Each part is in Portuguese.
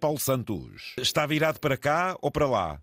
Paulo Santos, está virado para cá ou para lá?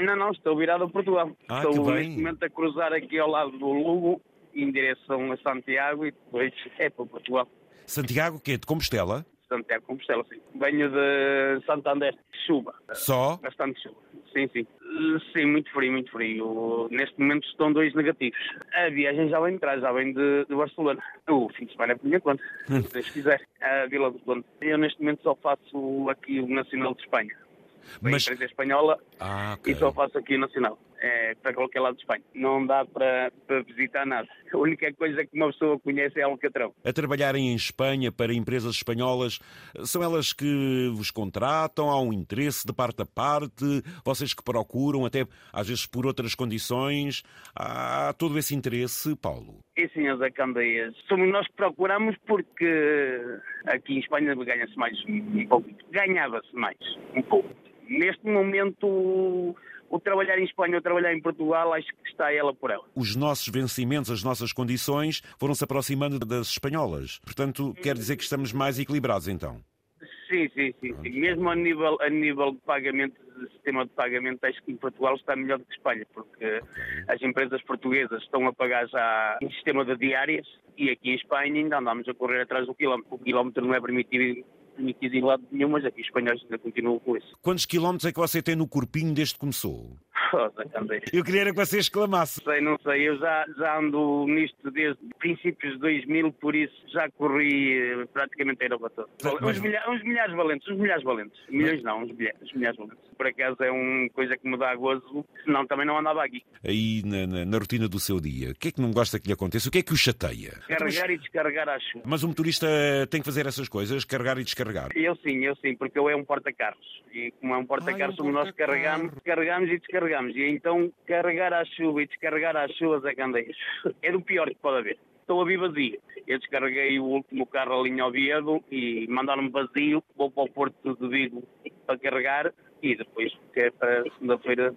Não, não, estou virado a Portugal. Ah, estou neste momento a cruzar aqui ao lado do Lugo, em direção a Santiago e depois é para Portugal. Santiago, que é de Compostela? Santiago Compostela, sim. Venho de Santander, chuva. Só? Bastante chuva. Sim, sim. Uh, Sim, muito frio, muito frio. Neste momento estão dois negativos. A viagem já vem de trás, já vem de, de Barcelona. O fim de semana é por minha conta, se Deus quiser. A Vila do Conde. Eu neste momento só faço aqui o Nacional de Espanha. A Mas- empresa espanhola Ah, ok. e só faço aqui Nacional. É para qualquer lado de Espanha. Não dá para, para visitar nada. A única coisa que uma pessoa conhece é Alcatrão. A trabalharem em Espanha para empresas espanholas, são elas que vos contratam? Há um interesse de parte a parte? Vocês que procuram, até às vezes por outras condições? Há todo esse interesse, Paulo? E sim, as Candeias. Somos nós que procuramos porque aqui em Espanha ganha-se mais um pouco. Ganhava-se mais um pouco. Neste momento, o trabalhar em Espanha ou trabalhar em Portugal, acho que está ela por ela. Os nossos vencimentos, as nossas condições foram-se aproximando das espanholas. Portanto, quer dizer que estamos mais equilibrados, então? Sim, sim, sim. sim. Mesmo a nível, a nível de pagamento, de sistema de pagamento, acho que em Portugal está melhor do que Espanha, porque as empresas portuguesas estão a pagar já em sistema de diárias e aqui em Espanha ainda andamos a correr atrás do quilómetro. O quilómetro não é permitido, permitido em lado nenhum, mas aqui os espanhóis ainda continuam com isso. Quantos quilómetros é que você tem no corpinho desde que começou? Rosa Candeira. Eu queria era que você exclamasse. Sei, não sei, eu já, já ando nisto desde princípios de 2000, por isso já corri eh, praticamente a Europa toda. Mas- Uns, milha- uns milhares valentes, uns milhares valentes. Milhões não, uns milhares, uns milhares valentes. Por acaso é uma coisa que me dá gozo, senão também não andava aqui. Aí na, na- na rotina do seu dia, o que é que não gosta que lhe aconteça? O que é que o chateia? Carregar e descarregar à chuva. Mas o motorista tem que fazer essas coisas, carregar e descarregar. Eu sim, eu sim, porque eu é um porta-carros. E como é um porta-carros, Ah, é um somos nós que carregamos, carregamos e descarregamos. E então carregar à chuva e descarregar às chuvas é candeias. É do pior que pode haver. Estou a vir vazio. Eu descarreguei o último carro ali em Oviedo e mandaram-me vazio. Vou para o Porto de Vigo para carregar e depois que é para segunda-feira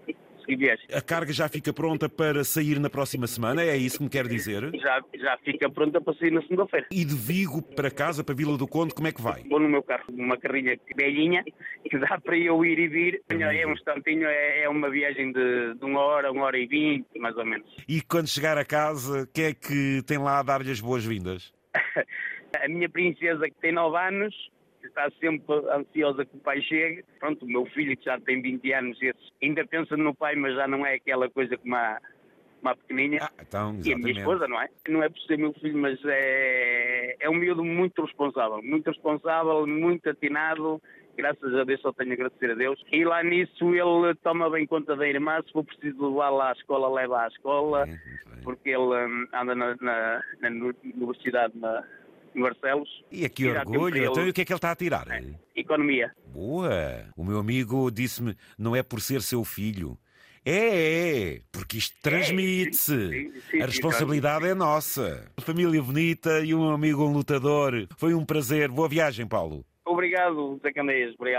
A carga já fica pronta para sair na próxima semana, é isso que me quer dizer? Já, já fica pronta para sair na segunda-feira. E de Vigo para casa, para Vila do Conde, como é que vai? Vou no meu carro, uma carrinha velhinha, que dá para eu ir e vir. É um instantinho, é, é uma viagem de, de uma hora, uma hora e vinte, mais ou menos. E quando chegar a casa, o que é que tem lá a dar-lhe as boas-vindas? A minha princesa, que tem 9 anos, está sempre ansiosa que o pai chegue. Pronto, o meu filho, que já tem 20 anos, esse ainda pensa no pai, mas já não é aquela coisa como a, como a pequeninha. Ah, então, E a minha esposa, não é? Não é por ser meu filho, mas é, é um miúdo muito responsável. Muito responsável, muito atinado. Graças a Deus, só tenho a agradecer a Deus. E lá nisso ele toma bem conta da irmã. Se for preciso levá-la à escola, leva à escola. É. Porque ele hum, anda na, na- na universidade na, em Barcelos. E aqui E orgulho, então e o que é que ele está a tirar? Economia. Boa! O meu amigo disse-me, não é por ser seu filho. É, é, porque isto transmite-se. sim, sim, A responsabilidade é nossa. Família bonita e um amigo um lutador. Foi um prazer. Boa viagem, Paulo. Obrigado, Zé Candeias. Obrigado.